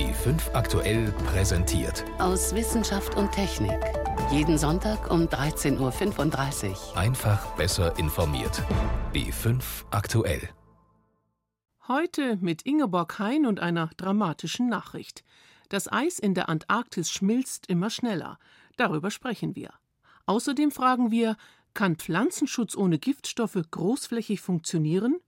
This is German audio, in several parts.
B5 aktuell präsentiert. Aus Wissenschaft und Technik. Jeden Sonntag um 13.35 Uhr. Einfach besser informiert. B5 aktuell. Heute mit Ingeborg Hein und einer dramatischen Nachricht. Das Eis in der Antarktis schmilzt immer schneller. Darüber sprechen wir. Außerdem fragen wir, kann Pflanzenschutz ohne Giftstoffe großflächig funktionieren?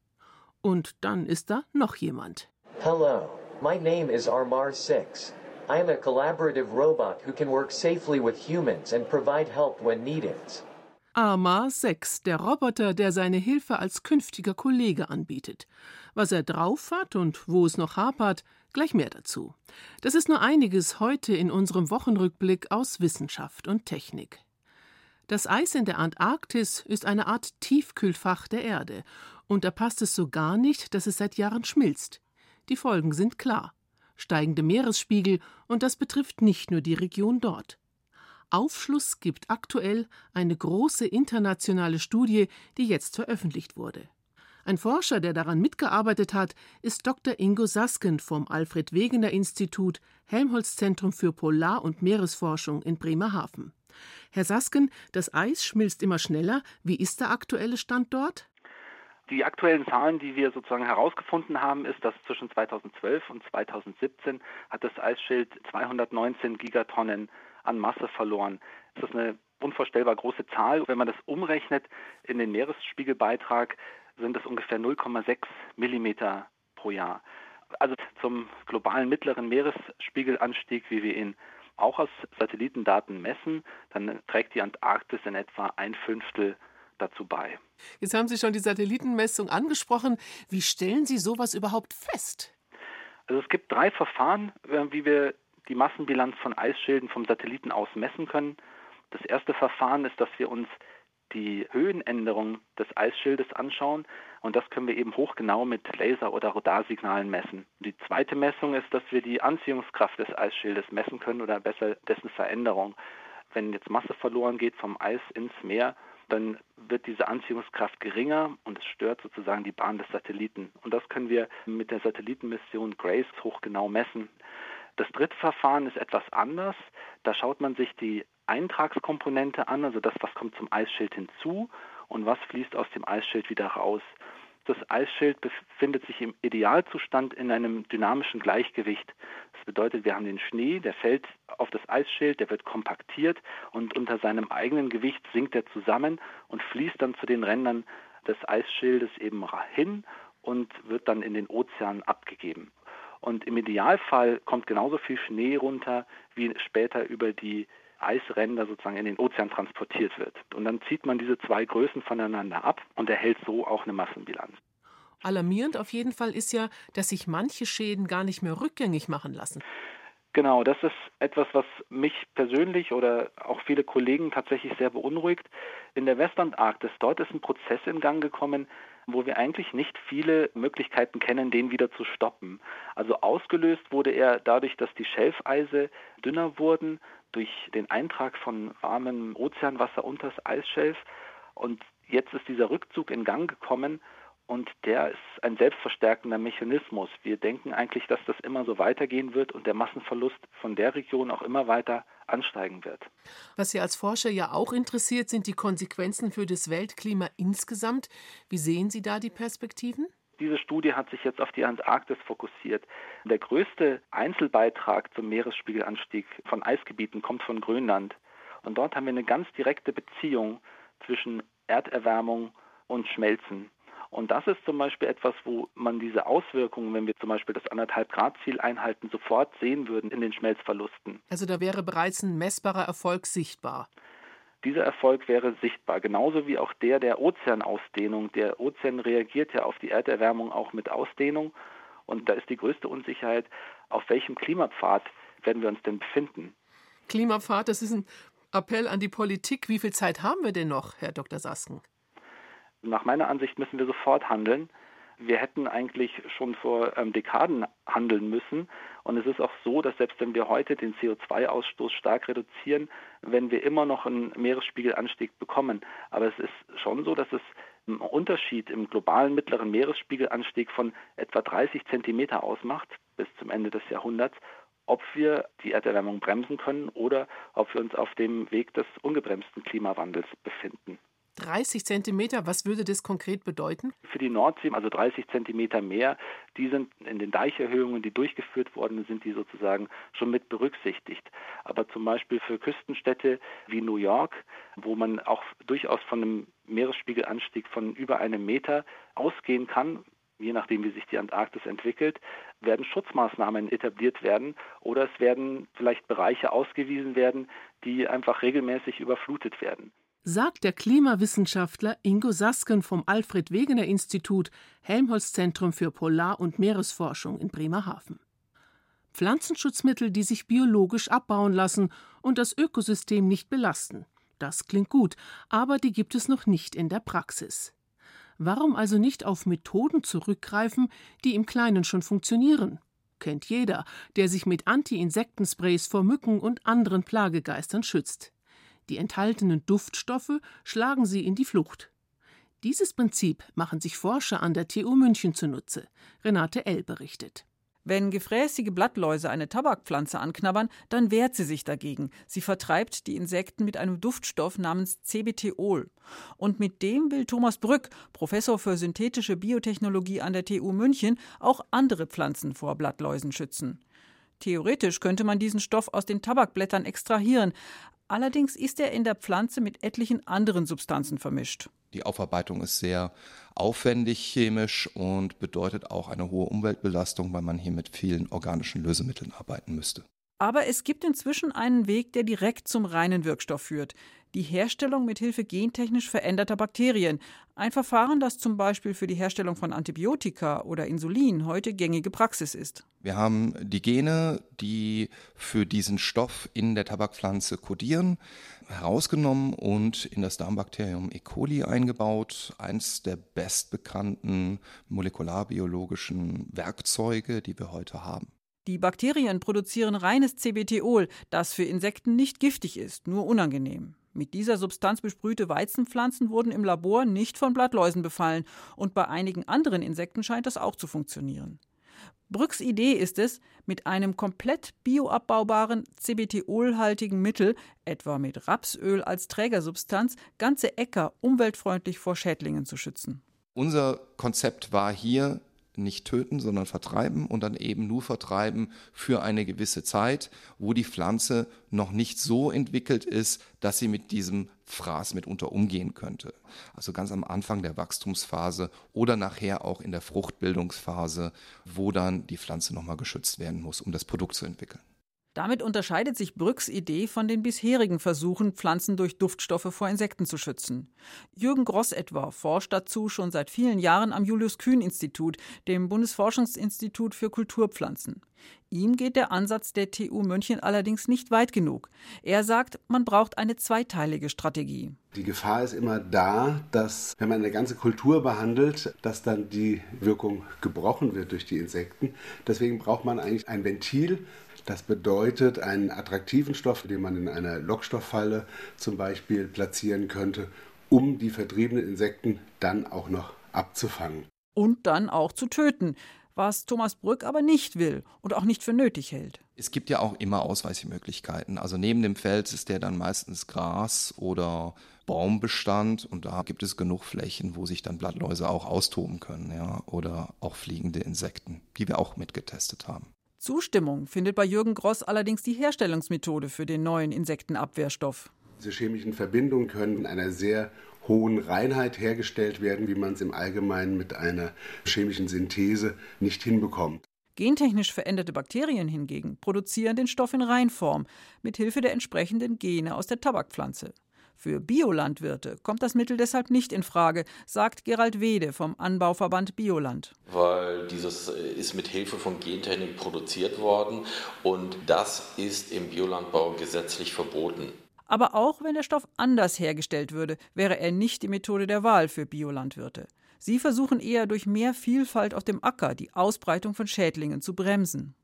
Und dann ist da noch jemand. Hello, my name is Armar 6. I am a collaborative robot who can work safely with humans and provide help when needed. Armar 6, der Roboter, der seine Hilfe als künftiger Kollege anbietet. Was er drauf hat und wo es noch hapert, gleich mehr dazu. Das ist nur einiges heute in unserem Wochenrückblick aus Wissenschaft und Technik. Das Eis in der Antarktis ist eine Art Tiefkühlfach der Erde, und da passt es so gar nicht, dass es seit Jahren schmilzt. Die Folgen sind klar. Steigende Meeresspiegel, und das betrifft nicht nur die Region dort. Aufschluss gibt aktuell eine große internationale Studie, die jetzt veröffentlicht wurde. Ein Forscher, der daran mitgearbeitet hat, ist Dr. Ingo Sasken vom Alfred Wegener Institut Helmholtz Zentrum für Polar- und Meeresforschung in Bremerhaven. Herr Sasken, das Eis schmilzt immer schneller. Wie ist der aktuelle Stand dort? Die aktuellen Zahlen, die wir sozusagen herausgefunden haben, ist, dass zwischen 2012 und 2017 hat das Eisschild 219 Gigatonnen an Masse verloren. Das ist eine unvorstellbar große Zahl. Wenn man das umrechnet in den Meeresspiegelbeitrag, sind es ungefähr 0,6 Millimeter pro Jahr. Also zum globalen mittleren Meeresspiegelanstieg, wie wir ihn auch aus Satellitendaten messen, dann trägt die Antarktis in etwa ein Fünftel dazu bei. Jetzt haben Sie schon die Satellitenmessung angesprochen. Wie stellen Sie sowas überhaupt fest? Also es gibt drei Verfahren, äh, wie wir die Massenbilanz von Eisschilden vom Satelliten aus messen können. Das erste Verfahren ist, dass wir uns die Höhenänderung des Eisschildes anschauen und das können wir eben hochgenau mit Laser- oder Radarsignalen messen. Die zweite Messung ist, dass wir die Anziehungskraft des Eisschildes messen können oder besser dessen Veränderung. Wenn jetzt Masse verloren geht vom Eis ins Meer, dann wird diese Anziehungskraft geringer und es stört sozusagen die Bahn des Satelliten. Und das können wir mit der Satellitenmission GRACE hochgenau messen. Das dritte Verfahren ist etwas anders. Da schaut man sich die Eintragskomponente an, also das, was kommt zum Eisschild hinzu und was fließt aus dem Eisschild wieder raus. Das Eisschild befindet sich im Idealzustand in einem dynamischen Gleichgewicht. Das bedeutet, wir haben den Schnee, der fällt auf das Eisschild, der wird kompaktiert und unter seinem eigenen Gewicht sinkt er zusammen und fließt dann zu den Rändern des Eisschildes eben hin und wird dann in den Ozean abgegeben. Und im Idealfall kommt genauso viel Schnee runter, wie später über die Eisränder sozusagen in den Ozean transportiert wird. Und dann zieht man diese zwei Größen voneinander ab und erhält so auch eine Massenbilanz. Alarmierend auf jeden Fall ist ja, dass sich manche Schäden gar nicht mehr rückgängig machen lassen. Genau, das ist etwas, was mich persönlich oder auch viele Kollegen tatsächlich sehr beunruhigt. In der Westantarktis, dort ist ein Prozess in Gang gekommen, wo wir eigentlich nicht viele Möglichkeiten kennen, den wieder zu stoppen. Also ausgelöst wurde er dadurch, dass die Schelfeise dünner wurden, durch den Eintrag von warmem Ozeanwasser unter das Eisschelf. Und jetzt ist dieser Rückzug in Gang gekommen und der ist ein selbstverstärkender Mechanismus. Wir denken eigentlich, dass das immer so weitergehen wird und der Massenverlust von der Region auch immer weiter ansteigen wird. Was Sie als Forscher ja auch interessiert, sind die Konsequenzen für das Weltklima insgesamt. Wie sehen Sie da die Perspektiven? Diese Studie hat sich jetzt auf die Antarktis fokussiert. Der größte Einzelbeitrag zum Meeresspiegelanstieg von Eisgebieten kommt von Grönland. Und dort haben wir eine ganz direkte Beziehung zwischen Erderwärmung und Schmelzen. Und das ist zum Beispiel etwas, wo man diese Auswirkungen, wenn wir zum Beispiel das anderthalb Grad Ziel einhalten, sofort sehen würden in den Schmelzverlusten. Also da wäre bereits ein messbarer Erfolg sichtbar. Dieser Erfolg wäre sichtbar, genauso wie auch der der Ozeanausdehnung. Der Ozean reagiert ja auf die Erderwärmung auch mit Ausdehnung. Und da ist die größte Unsicherheit, auf welchem Klimapfad werden wir uns denn befinden. Klimapfad, das ist ein Appell an die Politik. Wie viel Zeit haben wir denn noch, Herr Dr. Sasken? Nach meiner Ansicht müssen wir sofort handeln. Wir hätten eigentlich schon vor ähm, Dekaden handeln müssen. Und es ist auch so, dass selbst wenn wir heute den CO2-Ausstoß stark reduzieren, wenn wir immer noch einen Meeresspiegelanstieg bekommen. Aber es ist schon so, dass es einen Unterschied im globalen mittleren Meeresspiegelanstieg von etwa 30 Zentimeter ausmacht bis zum Ende des Jahrhunderts. ob wir die Erderwärmung bremsen können oder ob wir uns auf dem Weg des ungebremsten Klimawandels befinden. 30 Zentimeter, was würde das konkret bedeuten? Für die Nordsee, also 30 Zentimeter mehr, die sind in den Deicherhöhungen, die durchgeführt worden sind, die sozusagen schon mit berücksichtigt. Aber zum Beispiel für Küstenstädte wie New York, wo man auch durchaus von einem Meeresspiegelanstieg von über einem Meter ausgehen kann, je nachdem, wie sich die Antarktis entwickelt, werden Schutzmaßnahmen etabliert werden oder es werden vielleicht Bereiche ausgewiesen werden, die einfach regelmäßig überflutet werden sagt der Klimawissenschaftler Ingo Sasken vom Alfred Wegener Institut Helmholtz Zentrum für Polar- und Meeresforschung in Bremerhaven. Pflanzenschutzmittel, die sich biologisch abbauen lassen und das Ökosystem nicht belasten. Das klingt gut, aber die gibt es noch nicht in der Praxis. Warum also nicht auf Methoden zurückgreifen, die im Kleinen schon funktionieren? Kennt jeder, der sich mit Anti-Insektensprays vor Mücken und anderen Plagegeistern schützt. Die enthaltenen Duftstoffe schlagen sie in die Flucht. Dieses Prinzip machen sich Forscher an der TU München zunutze. Renate L. berichtet. Wenn gefräßige Blattläuse eine Tabakpflanze anknabbern, dann wehrt sie sich dagegen. Sie vertreibt die Insekten mit einem Duftstoff namens CBTol. Und mit dem will Thomas Brück, Professor für synthetische Biotechnologie an der TU München, auch andere Pflanzen vor Blattläusen schützen. Theoretisch könnte man diesen Stoff aus den Tabakblättern extrahieren, Allerdings ist er in der Pflanze mit etlichen anderen Substanzen vermischt. Die Aufarbeitung ist sehr aufwendig chemisch und bedeutet auch eine hohe Umweltbelastung, weil man hier mit vielen organischen Lösemitteln arbeiten müsste. Aber es gibt inzwischen einen Weg, der direkt zum reinen Wirkstoff führt. Die Herstellung mit Hilfe gentechnisch veränderter Bakterien. Ein Verfahren, das zum Beispiel für die Herstellung von Antibiotika oder Insulin heute gängige Praxis ist. Wir haben die Gene, die für diesen Stoff in der Tabakpflanze kodieren, herausgenommen und in das Darmbakterium E. coli eingebaut. Eins der bestbekannten molekularbiologischen Werkzeuge, die wir heute haben. Die Bakterien produzieren reines CBTol, das für Insekten nicht giftig ist, nur unangenehm. Mit dieser Substanz besprühte Weizenpflanzen wurden im Labor nicht von Blattläusen befallen und bei einigen anderen Insekten scheint das auch zu funktionieren. Brücks Idee ist es, mit einem komplett bioabbaubaren CBTol-haltigen Mittel, etwa mit Rapsöl als Trägersubstanz, ganze Äcker umweltfreundlich vor Schädlingen zu schützen. Unser Konzept war hier, nicht töten, sondern vertreiben und dann eben nur vertreiben für eine gewisse Zeit, wo die Pflanze noch nicht so entwickelt ist, dass sie mit diesem Fraß mitunter umgehen könnte. Also ganz am Anfang der Wachstumsphase oder nachher auch in der Fruchtbildungsphase, wo dann die Pflanze nochmal geschützt werden muss, um das Produkt zu entwickeln. Damit unterscheidet sich Brücks Idee von den bisherigen Versuchen, Pflanzen durch Duftstoffe vor Insekten zu schützen. Jürgen Gross etwa forscht dazu schon seit vielen Jahren am Julius-Kühn-Institut, dem Bundesforschungsinstitut für Kulturpflanzen. Ihm geht der Ansatz der TU München allerdings nicht weit genug. Er sagt, man braucht eine zweiteilige Strategie. Die Gefahr ist immer da, dass, wenn man eine ganze Kultur behandelt, dass dann die Wirkung gebrochen wird durch die Insekten. Deswegen braucht man eigentlich ein Ventil, das bedeutet einen attraktiven Stoff, den man in einer Lockstofffalle zum Beispiel platzieren könnte, um die vertriebenen Insekten dann auch noch abzufangen. Und dann auch zu töten, was Thomas Brück aber nicht will und auch nicht für nötig hält. Es gibt ja auch immer Ausweichmöglichkeiten. Also neben dem Feld ist der dann meistens Gras oder Baumbestand und da gibt es genug Flächen, wo sich dann Blattläuse auch austoben können, ja, oder auch fliegende Insekten, die wir auch mitgetestet haben. Zustimmung findet bei Jürgen Gross allerdings die Herstellungsmethode für den neuen Insektenabwehrstoff. Diese chemischen Verbindungen können in einer sehr hohen Reinheit hergestellt werden, wie man es im Allgemeinen mit einer chemischen Synthese nicht hinbekommt. Gentechnisch veränderte Bakterien hingegen produzieren den Stoff in Reinform mit Hilfe der entsprechenden Gene aus der Tabakpflanze. Für Biolandwirte kommt das Mittel deshalb nicht in Frage, sagt Gerald Wede vom Anbauverband Bioland. Weil dieses äh, ist mit Hilfe von Gentechnik produziert worden und das ist im Biolandbau gesetzlich verboten. Aber auch wenn der Stoff anders hergestellt würde, wäre er nicht die Methode der Wahl für Biolandwirte. Sie versuchen eher durch mehr Vielfalt auf dem Acker die Ausbreitung von Schädlingen zu bremsen.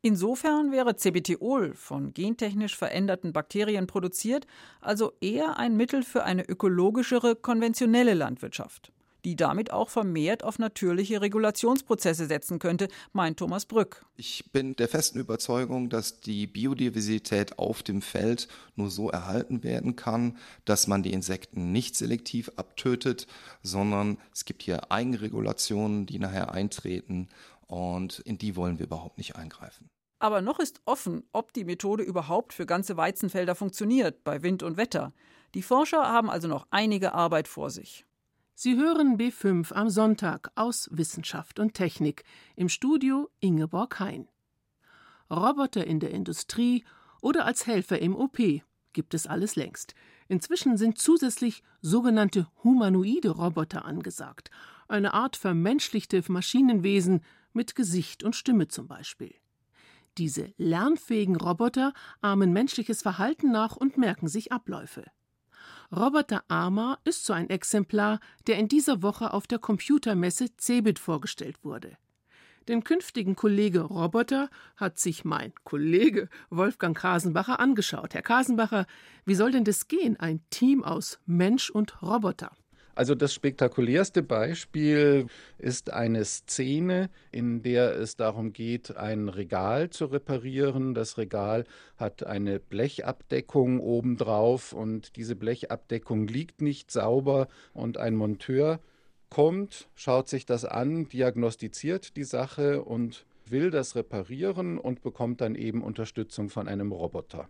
Insofern wäre CBTol von gentechnisch veränderten Bakterien produziert, also eher ein Mittel für eine ökologischere, konventionelle Landwirtschaft. die damit auch vermehrt auf natürliche Regulationsprozesse setzen könnte, meint Thomas Brück. Ich bin der festen Überzeugung, dass die Biodiversität auf dem Feld nur so erhalten werden kann, dass man die Insekten nicht selektiv abtötet, sondern es gibt hier Eigenregulationen, die nachher eintreten und in die wollen wir überhaupt nicht eingreifen. Aber noch ist offen, ob die Methode überhaupt für ganze Weizenfelder funktioniert, bei Wind und Wetter. Die Forscher haben also noch einige Arbeit vor sich. Sie hören B5 am Sonntag aus Wissenschaft und Technik im Studio Ingeborg Hein. Roboter in der Industrie oder als Helfer im OP gibt es alles längst. Inzwischen sind zusätzlich sogenannte humanoide Roboter angesagt, eine Art vermenschlichte Maschinenwesen mit Gesicht und Stimme zum Beispiel. Diese lernfähigen Roboter ahmen menschliches Verhalten nach und merken sich Abläufe. Roboter Arma ist so ein Exemplar, der in dieser Woche auf der Computermesse CeBIT vorgestellt wurde. Den künftigen Kollege Roboter hat sich mein Kollege Wolfgang Kasenbacher angeschaut. Herr Kasenbacher, wie soll denn das gehen, ein Team aus Mensch und Roboter? Also das spektakulärste Beispiel ist eine Szene, in der es darum geht, ein Regal zu reparieren. Das Regal hat eine Blechabdeckung obendrauf und diese Blechabdeckung liegt nicht sauber und ein Monteur kommt, schaut sich das an, diagnostiziert die Sache und will das reparieren und bekommt dann eben Unterstützung von einem Roboter.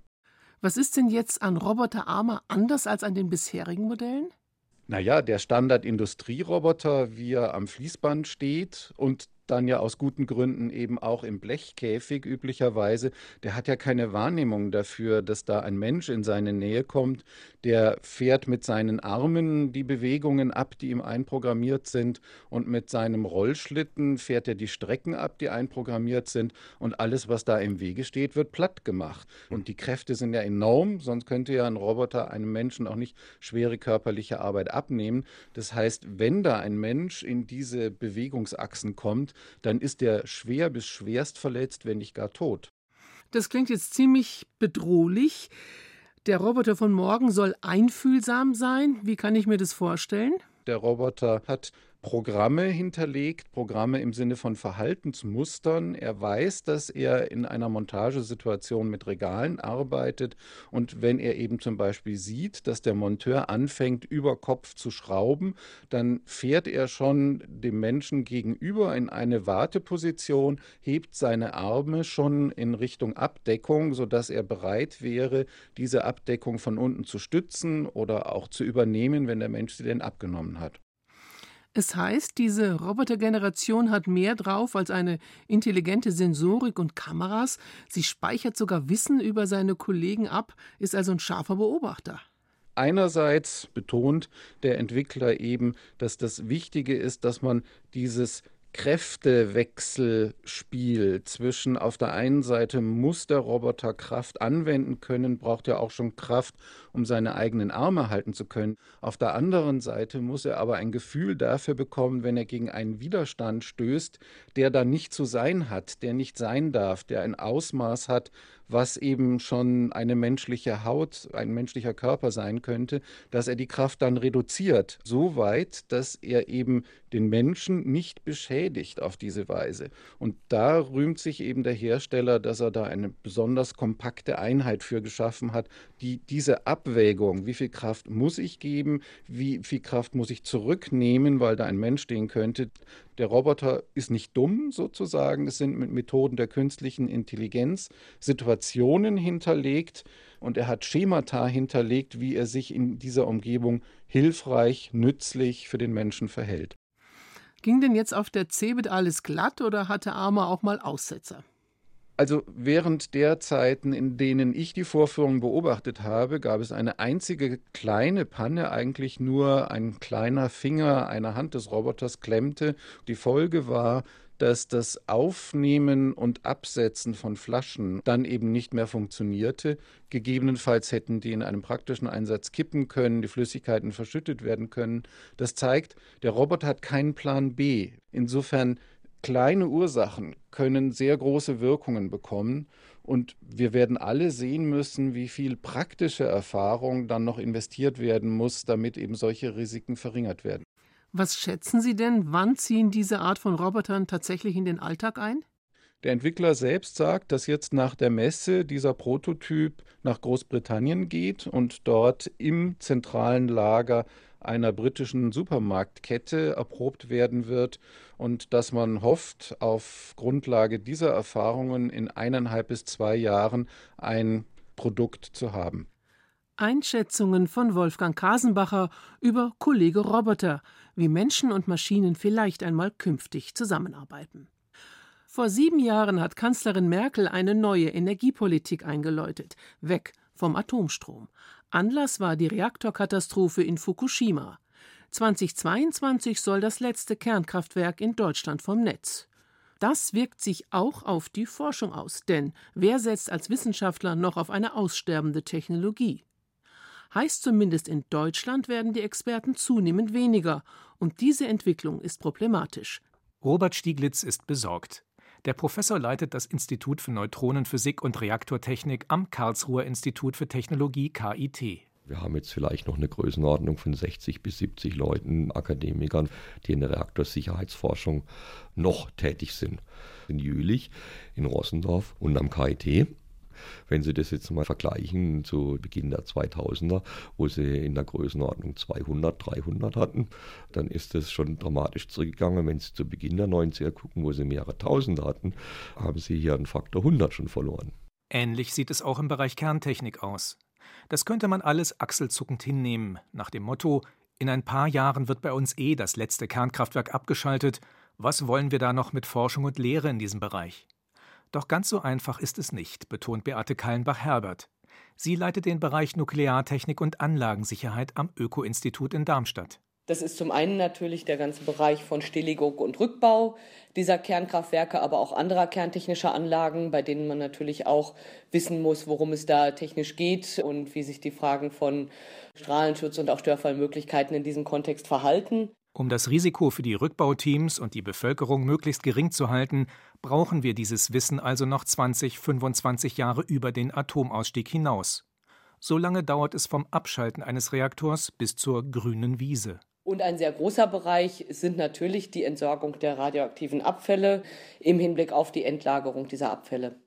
Was ist denn jetzt an Roboter Arma anders als an den bisherigen Modellen? Naja, der Standard-Industrieroboter, wie er am Fließband steht und dann ja aus guten Gründen eben auch im Blechkäfig üblicherweise, der hat ja keine Wahrnehmung dafür, dass da ein Mensch in seine Nähe kommt, der fährt mit seinen Armen die Bewegungen ab, die ihm einprogrammiert sind und mit seinem Rollschlitten fährt er die Strecken ab, die einprogrammiert sind und alles, was da im Wege steht, wird platt gemacht. Und die Kräfte sind ja enorm, sonst könnte ja ein Roboter einem Menschen auch nicht schwere körperliche Arbeit abnehmen. Das heißt, wenn da ein Mensch in diese Bewegungsachsen kommt, dann ist er schwer bis schwerst verletzt, wenn nicht gar tot. Das klingt jetzt ziemlich bedrohlich. Der Roboter von morgen soll einfühlsam sein. Wie kann ich mir das vorstellen? Der Roboter hat Programme hinterlegt, Programme im Sinne von Verhaltensmustern. Er weiß, dass er in einer Montagesituation mit Regalen arbeitet und wenn er eben zum Beispiel sieht, dass der Monteur anfängt, über Kopf zu schrauben, dann fährt er schon dem Menschen gegenüber in eine Warteposition, hebt seine Arme schon in Richtung Abdeckung, sodass er bereit wäre, diese Abdeckung von unten zu stützen oder auch zu übernehmen, wenn der Mensch sie denn abgenommen hat. Es heißt, diese Robotergeneration hat mehr drauf als eine intelligente Sensorik und Kameras. Sie speichert sogar Wissen über seine Kollegen ab, ist also ein scharfer Beobachter. Einerseits betont der Entwickler eben, dass das Wichtige ist, dass man dieses Kräftewechselspiel zwischen auf der einen Seite muss der Roboter Kraft anwenden können, braucht er auch schon Kraft, um seine eigenen Arme halten zu können. Auf der anderen Seite muss er aber ein Gefühl dafür bekommen, wenn er gegen einen Widerstand stößt, der da nicht zu sein hat, der nicht sein darf, der ein Ausmaß hat, was eben schon eine menschliche Haut, ein menschlicher Körper sein könnte, dass er die Kraft dann reduziert, so weit, dass er eben den Menschen nicht beschädigt auf diese Weise. Und da rühmt sich eben der Hersteller, dass er da eine besonders kompakte Einheit für geschaffen hat, die diese Abwägung, wie viel Kraft muss ich geben, wie viel Kraft muss ich zurücknehmen, weil da ein Mensch stehen könnte, der Roboter ist nicht dumm sozusagen. Es sind mit Methoden der künstlichen Intelligenz Situationen hinterlegt und er hat Schemata hinterlegt, wie er sich in dieser Umgebung hilfreich, nützlich für den Menschen verhält. Ging denn jetzt auf der Cebit alles glatt oder hatte Arma auch mal Aussetzer? Also während der Zeiten, in denen ich die Vorführung beobachtet habe, gab es eine einzige kleine Panne, eigentlich nur ein kleiner Finger einer Hand des Roboters klemmte. Die Folge war, dass das Aufnehmen und Absetzen von Flaschen dann eben nicht mehr funktionierte. Gegebenenfalls hätten die in einem praktischen Einsatz kippen können, die Flüssigkeiten verschüttet werden können. Das zeigt, der Roboter hat keinen Plan B. Insofern kleine Ursachen können sehr große Wirkungen bekommen. Und wir werden alle sehen müssen, wie viel praktische Erfahrung dann noch investiert werden muss, damit eben solche Risiken verringert werden. Was schätzen Sie denn, wann ziehen diese Art von Robotern tatsächlich in den Alltag ein? Der Entwickler selbst sagt, dass jetzt nach der Messe dieser Prototyp nach Großbritannien geht und dort im zentralen Lager einer britischen Supermarktkette erprobt werden wird und dass man hofft, auf Grundlage dieser Erfahrungen in eineinhalb bis zwei Jahren ein Produkt zu haben. Einschätzungen von Wolfgang Kasenbacher über Kollege Roboter, wie Menschen und Maschinen vielleicht einmal künftig zusammenarbeiten. Vor sieben Jahren hat Kanzlerin Merkel eine neue Energiepolitik eingeläutet, weg vom Atomstrom. Anlass war die Reaktorkatastrophe in Fukushima. 2022 soll das letzte Kernkraftwerk in Deutschland vom Netz. Das wirkt sich auch auf die Forschung aus, denn wer setzt als Wissenschaftler noch auf eine aussterbende Technologie? Heißt zumindest in Deutschland werden die Experten zunehmend weniger, und diese Entwicklung ist problematisch. Robert Stieglitz ist besorgt. Der Professor leitet das Institut für Neutronenphysik und Reaktortechnik am Karlsruher Institut für Technologie KIT. Wir haben jetzt vielleicht noch eine Größenordnung von 60 bis 70 Leuten, Akademikern, die in der Reaktorsicherheitsforschung noch tätig sind. In Jülich, in Rossendorf und am KIT wenn Sie das jetzt mal vergleichen zu Beginn der 2000er, wo Sie in der Größenordnung 200, 300 hatten, dann ist das schon dramatisch zurückgegangen. Wenn Sie zu Beginn der 90er gucken, wo Sie mehrere Tausende hatten, haben Sie hier einen Faktor 100 schon verloren. Ähnlich sieht es auch im Bereich Kerntechnik aus. Das könnte man alles achselzuckend hinnehmen, nach dem Motto: In ein paar Jahren wird bei uns eh das letzte Kernkraftwerk abgeschaltet. Was wollen wir da noch mit Forschung und Lehre in diesem Bereich? Doch ganz so einfach ist es nicht, betont Beate Kallenbach-Herbert. Sie leitet den Bereich Nukleartechnik und Anlagensicherheit am Öko-Institut in Darmstadt. Das ist zum einen natürlich der ganze Bereich von Stilllegung und Rückbau dieser Kernkraftwerke, aber auch anderer kerntechnischer Anlagen, bei denen man natürlich auch wissen muss, worum es da technisch geht und wie sich die Fragen von Strahlenschutz und auch Störfallmöglichkeiten in diesem Kontext verhalten. Um das Risiko für die Rückbauteams und die Bevölkerung möglichst gering zu halten, brauchen wir dieses Wissen also noch 20, 25 Jahre über den Atomausstieg hinaus. So lange dauert es vom Abschalten eines Reaktors bis zur grünen Wiese. Und ein sehr großer Bereich sind natürlich die Entsorgung der radioaktiven Abfälle im Hinblick auf die Endlagerung dieser Abfälle.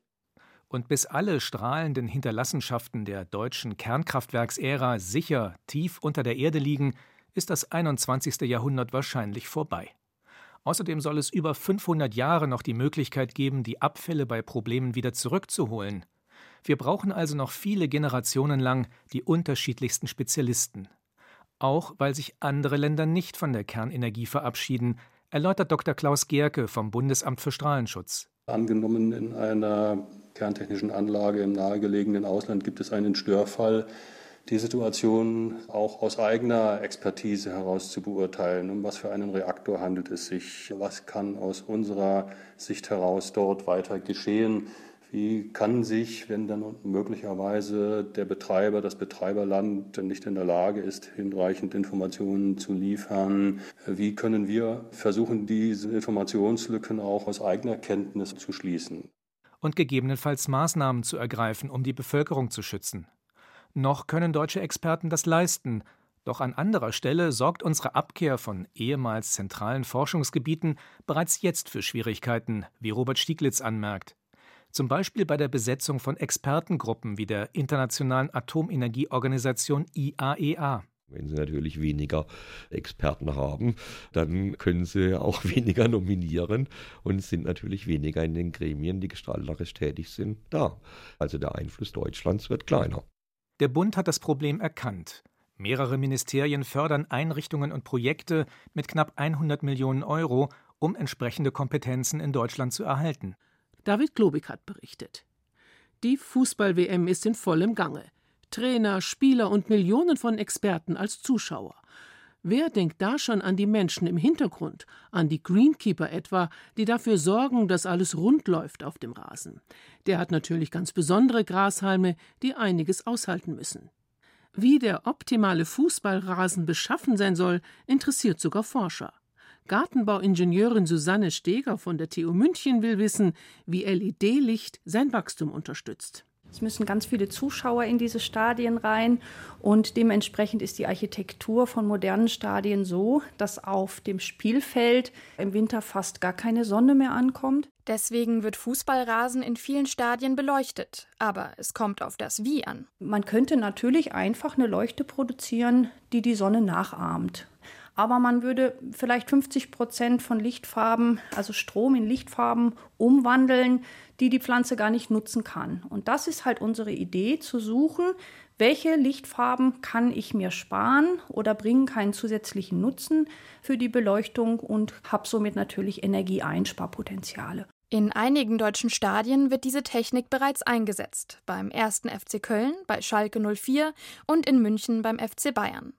Und bis alle strahlenden Hinterlassenschaften der deutschen Kernkraftwerksära sicher tief unter der Erde liegen, ist das 21. Jahrhundert wahrscheinlich vorbei. Außerdem soll es über 500 Jahre noch die Möglichkeit geben, die Abfälle bei Problemen wieder zurückzuholen. Wir brauchen also noch viele Generationen lang die unterschiedlichsten Spezialisten. Auch weil sich andere Länder nicht von der Kernenergie verabschieden, erläutert Dr. Klaus Gerke vom Bundesamt für Strahlenschutz. Angenommen, in einer kerntechnischen Anlage im nahegelegenen Ausland gibt es einen Störfall, die Situation auch aus eigener Expertise heraus zu beurteilen. Um was für einen Reaktor handelt es sich? Was kann aus unserer Sicht heraus dort weiter geschehen? Wie kann sich, wenn dann möglicherweise der Betreiber, das Betreiberland nicht in der Lage ist, hinreichend Informationen zu liefern, wie können wir versuchen, diese Informationslücken auch aus eigener Kenntnis zu schließen? Und gegebenenfalls Maßnahmen zu ergreifen, um die Bevölkerung zu schützen. Noch können deutsche Experten das leisten. Doch an anderer Stelle sorgt unsere Abkehr von ehemals zentralen Forschungsgebieten bereits jetzt für Schwierigkeiten, wie Robert Stieglitz anmerkt. Zum Beispiel bei der Besetzung von Expertengruppen wie der Internationalen Atomenergieorganisation IAEA. E Wenn Sie natürlich weniger Experten haben, dann können Sie auch weniger nominieren und sind natürlich weniger in den Gremien, die gestalterisch tätig sind, da. Also der Einfluss Deutschlands wird kleiner. Der Bund hat das Problem erkannt. Mehrere Ministerien fördern Einrichtungen und Projekte mit knapp 100 Millionen Euro, um entsprechende Kompetenzen in Deutschland zu erhalten. David Globig hat berichtet. Die Fußball-WM ist in vollem Gange. Trainer, Spieler und Millionen von Experten als Zuschauer. Wer denkt da schon an die Menschen im Hintergrund, an die Greenkeeper etwa, die dafür sorgen, dass alles rund läuft auf dem Rasen? Der hat natürlich ganz besondere Grashalme, die einiges aushalten müssen. Wie der optimale Fußballrasen beschaffen sein soll, interessiert sogar Forscher. Gartenbauingenieurin Susanne Steger von der TU München will wissen, wie LED-Licht sein Wachstum unterstützt. Es müssen ganz viele Zuschauer in diese Stadien rein und dementsprechend ist die Architektur von modernen Stadien so, dass auf dem Spielfeld im Winter fast gar keine Sonne mehr ankommt. Deswegen wird Fußballrasen in vielen Stadien beleuchtet, aber es kommt auf das Wie an. Man könnte natürlich einfach eine Leuchte produzieren, die die Sonne nachahmt aber man würde vielleicht 50 Prozent von Lichtfarben, also Strom in Lichtfarben, umwandeln, die die Pflanze gar nicht nutzen kann. Und das ist halt unsere Idee, zu suchen, welche Lichtfarben kann ich mir sparen oder bringen keinen zusätzlichen Nutzen für die Beleuchtung und habe somit natürlich Energieeinsparpotenziale. In einigen deutschen Stadien wird diese Technik bereits eingesetzt. Beim 1. FC Köln, bei Schalke 04 und in München beim FC Bayern.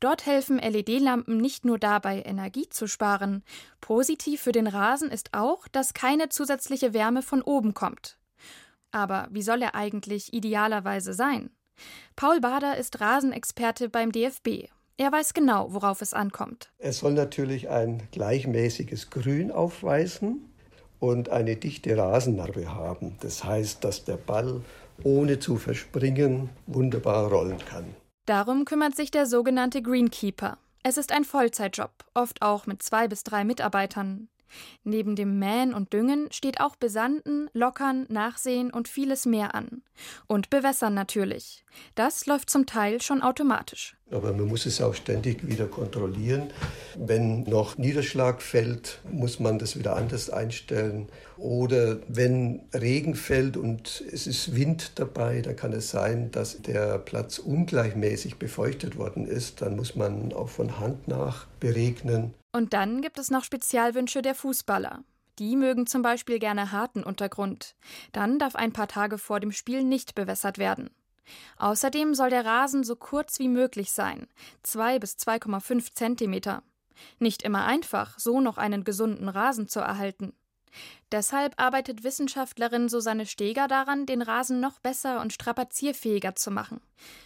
Dort helfen LED-Lampen nicht nur dabei, Energie zu sparen. Positiv für den Rasen ist auch, dass keine zusätzliche Wärme von oben kommt. Aber wie soll er eigentlich idealerweise sein? Paul Bader ist Rasenexperte beim DFB. Er weiß genau, worauf es ankommt. Es soll natürlich ein gleichmäßiges Grün aufweisen und eine dichte Rasennarbe haben. Das heißt, dass der Ball ohne zu verspringen wunderbar rollen kann. Darum kümmert sich der sogenannte Greenkeeper. Es ist ein Vollzeitjob, oft auch mit zwei bis drei Mitarbeitern. Neben dem Mähen und Düngen steht auch Besanden, Lockern, Nachsehen und vieles mehr an. Und Bewässern natürlich. Das läuft zum Teil schon automatisch. Aber man muss es auch ständig wieder kontrollieren. Wenn noch Niederschlag fällt, muss man das wieder anders einstellen. Oder wenn Regen fällt und es ist Wind dabei, dann kann es sein, dass der Platz ungleichmäßig befeuchtet worden ist. Dann muss man auch von Hand nach beregnen. Und dann gibt es noch Spezialwünsche der Fußballer. Die mögen zum Beispiel gerne harten Untergrund. Dann darf ein paar Tage vor dem Spiel nicht bewässert werden. Außerdem soll der Rasen so kurz wie möglich sein, 2 bis 2,5 Zentimeter. Nicht immer einfach, so noch einen gesunden Rasen zu erhalten. Deshalb arbeitet Wissenschaftlerin Susanne Steger daran, den Rasen noch besser und strapazierfähiger zu machen.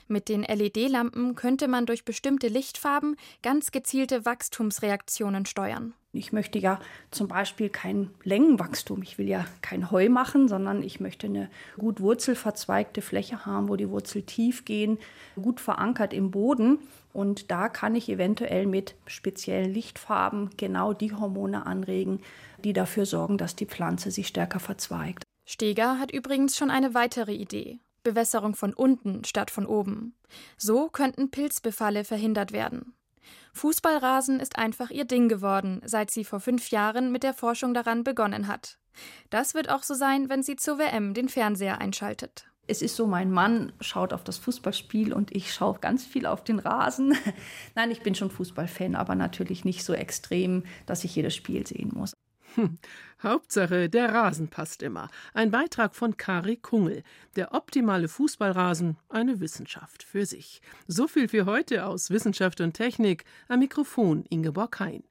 Mit den LED-Lampen könnte man durch bestimmte Lichtfarben ganz gezielte Wachstumsreaktionen steuern. Ich möchte ja zum Beispiel kein Längenwachstum. Ich will ja kein Heu machen, sondern ich möchte eine gut wurzelverzweigte Fläche haben, wo die Wurzel tief gehen, gut verankert im Boden. Und da kann ich eventuell mit speziellen Lichtfarben genau die Hormone anregen, die dafür sorgen, dass die Pflanze sich stärker verzweigt. Steger hat übrigens schon eine weitere Idee. Bewässerung von unten statt von oben. So könnten Pilzbefalle verhindert werden. Fußballrasen ist einfach ihr Ding geworden, seit sie vor fünf Jahren mit der Forschung daran begonnen hat. Das wird auch so sein, wenn sie zur WM den Fernseher einschaltet. Es ist so, mein Mann schaut auf das Fußballspiel und ich schaue ganz viel auf den Rasen. Nein, ich bin schon Fußballfan, aber natürlich nicht so extrem, dass ich jedes Spiel sehen muss. Hauptsache, der Rasen passt immer. Ein Beitrag von Kari Kungel. Der optimale Fußballrasen, eine Wissenschaft für sich. So viel für heute aus Wissenschaft und Technik. Am Mikrofon Ingeborg Hein.